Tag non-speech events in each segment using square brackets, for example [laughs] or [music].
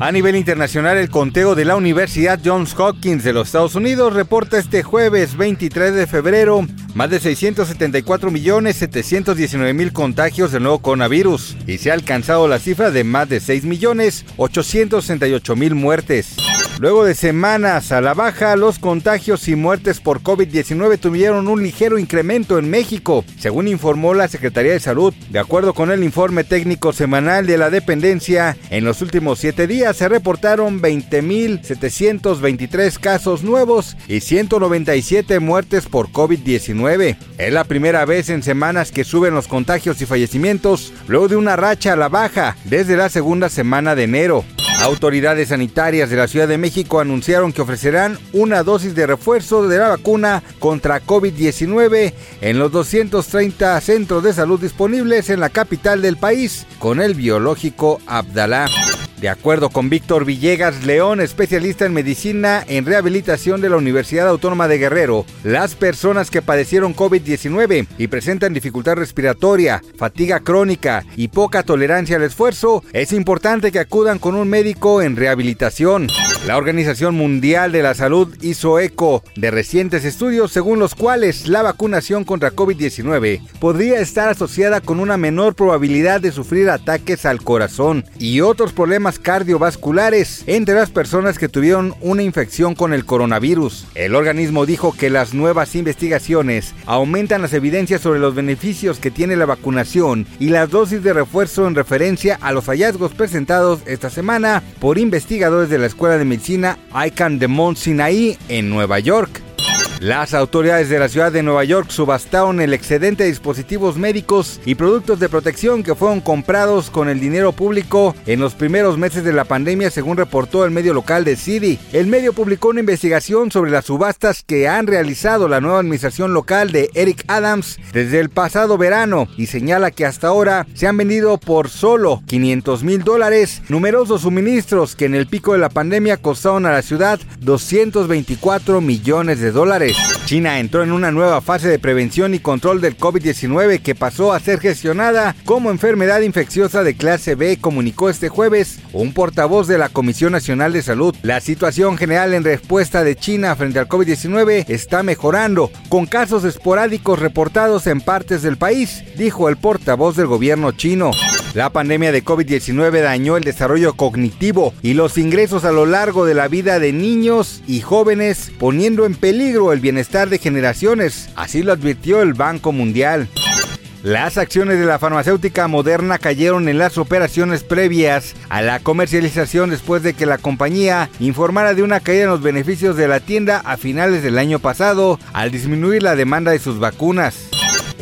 A nivel internacional, el conteo de la Universidad Johns Hopkins de los Estados Unidos reporta este jueves 23 de febrero más de 674.719.000 contagios del nuevo coronavirus y se ha alcanzado la cifra de más de 6.868.000 muertes. Luego de semanas a la baja, los contagios y muertes por COVID-19 tuvieron un ligero incremento en México, según informó la Secretaría de Salud. De acuerdo con el informe técnico semanal de la dependencia, en los últimos siete días se reportaron 20.723 casos nuevos y 197 muertes por COVID-19. Es la primera vez en semanas que suben los contagios y fallecimientos, luego de una racha a la baja desde la segunda semana de enero. [laughs] Autoridades sanitarias de la Ciudad de México anunciaron que ofrecerán una dosis de refuerzo de la vacuna contra COVID-19 en los 230 centros de salud disponibles en la capital del país con el biológico Abdalá. De acuerdo con Víctor Villegas León, especialista en medicina en rehabilitación de la Universidad Autónoma de Guerrero, las personas que padecieron COVID-19 y presentan dificultad respiratoria, fatiga crónica y poca tolerancia al esfuerzo, es importante que acudan con un médico en rehabilitación. La Organización Mundial de la Salud hizo eco de recientes estudios según los cuales la vacunación contra COVID-19 podría estar asociada con una menor probabilidad de sufrir ataques al corazón y otros problemas cardiovasculares entre las personas que tuvieron una infección con el coronavirus. El organismo dijo que las nuevas investigaciones aumentan las evidencias sobre los beneficios que tiene la vacunación y las dosis de refuerzo en referencia a los hallazgos presentados esta semana por investigadores de la Escuela de Medicina ICANN de Mount Sinai en Nueva York. Las autoridades de la ciudad de Nueva York subastaron el excedente de dispositivos médicos y productos de protección que fueron comprados con el dinero público en los primeros meses de la pandemia, según reportó el medio local de City. El medio publicó una investigación sobre las subastas que han realizado la nueva administración local de Eric Adams desde el pasado verano y señala que hasta ahora se han vendido por solo 500 mil dólares numerosos suministros que en el pico de la pandemia costaron a la ciudad 224 millones de dólares. China entró en una nueva fase de prevención y control del COVID-19 que pasó a ser gestionada como enfermedad infecciosa de clase B, comunicó este jueves un portavoz de la Comisión Nacional de Salud. La situación general en respuesta de China frente al COVID-19 está mejorando, con casos esporádicos reportados en partes del país, dijo el portavoz del gobierno chino. La pandemia de COVID-19 dañó el desarrollo cognitivo y los ingresos a lo largo de la vida de niños y jóvenes, poniendo en peligro el bienestar de generaciones, así lo advirtió el Banco Mundial. Las acciones de la farmacéutica Moderna cayeron en las operaciones previas a la comercialización después de que la compañía informara de una caída en los beneficios de la tienda a finales del año pasado al disminuir la demanda de sus vacunas.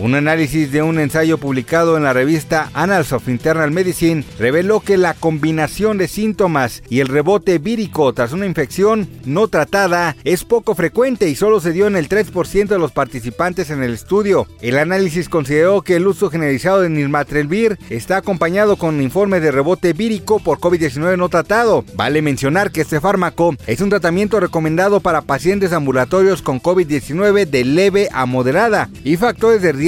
Un análisis de un ensayo publicado en la revista Annals of Internal Medicine reveló que la combinación de síntomas y el rebote vírico tras una infección no tratada es poco frecuente y solo se dio en el 3% de los participantes en el estudio. El análisis consideró que el uso generalizado de Nirmatrelvir está acompañado con informes de rebote vírico por COVID-19 no tratado. Vale mencionar que este fármaco es un tratamiento recomendado para pacientes ambulatorios con COVID-19 de leve a moderada y factores de riesgo